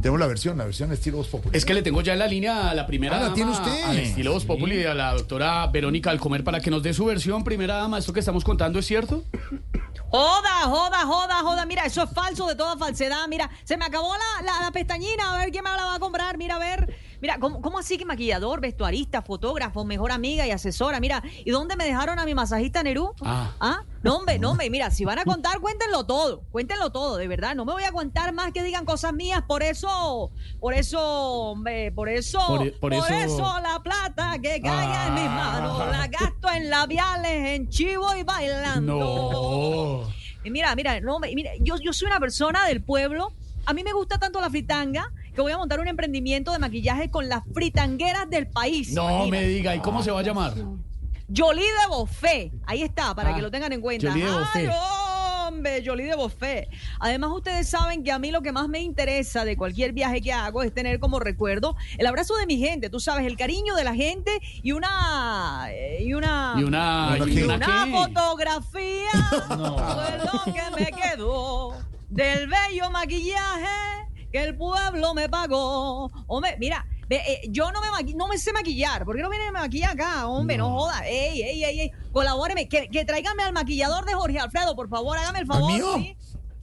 Tenemos la versión, la versión estilo Voz Populi. Es que le tengo ya en la línea a la primera Ah, la dama, tiene usted. al estilo Voz Populi, a la doctora Verónica Alcomer, para que nos dé su versión. Primera dama, ¿esto que estamos contando es cierto? Joda, joda, joda, joda. Mira, eso es falso de toda falsedad. Mira, se me acabó la, la, la pestañina. A ver quién me la va a comprar. Mira, a ver. Mira, ¿cómo, cómo así que maquillador, vestuarista, fotógrafo, mejor amiga y asesora? Mira, ¿y dónde me dejaron a mi masajista Nerú? Ah. No, hombre, no, hombre. Mira, si van a contar, cuéntenlo todo. Cuéntenlo todo, de verdad. No me voy a contar más que digan cosas mías. Por eso, por eso, hombre, por eso, Por- por eso- la plata que caiga en mis manos la gasto en labiales, en chivo y bailando. No. Y Mira, mira, no, mira, yo, yo soy una persona del pueblo. A mí me gusta tanto la fritanga que voy a montar un emprendimiento de maquillaje con las fritangueras del país. No me diga, ¿y cómo se va a llamar? Jolie de Buffet. Ahí está, para Ah, que lo tengan en cuenta. Jolie de hombre, Jolie de Buffet. Además, ustedes saben que a mí lo que más me interesa de cualquier viaje que hago es tener como recuerdo el abrazo de mi gente, tú sabes, el cariño de la gente y una... eh, Y una... Y una... ¿Una y una fotografía No. fue lo que me quedó del bello maquillaje que el pueblo me pagó. Hombre, mira, ve, eh, yo no me, maqui- no me sé maquillar. ¿Por qué no viene a maquillar acá? Hombre, no, joda. Ey, ey, ey, ey. Colabóreme. Que, que tráiganme al maquillador de Jorge Alfredo, por favor, hágame el favor. mío? ¿sí?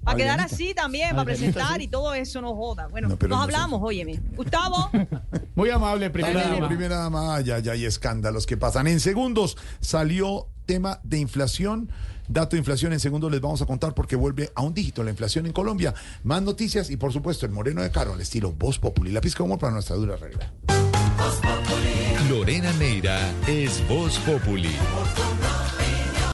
Para quedar así también, para Adrianita, presentar sí. y todo eso, no joda. Bueno, No, nos no sé. hablamos, óyeme. Gustavo. Muy amable, primera Primera, dama. primera dama, ya, ya hay escándalos que pasan. En segundos salió tema de inflación. Dato de inflación en segundos les vamos a contar porque vuelve a un dígito la inflación en Colombia. Más noticias y por supuesto el moreno de Caro al estilo Voz Populi. La pizca humor para nuestra dura regla. Lorena Neira es Voz Populi.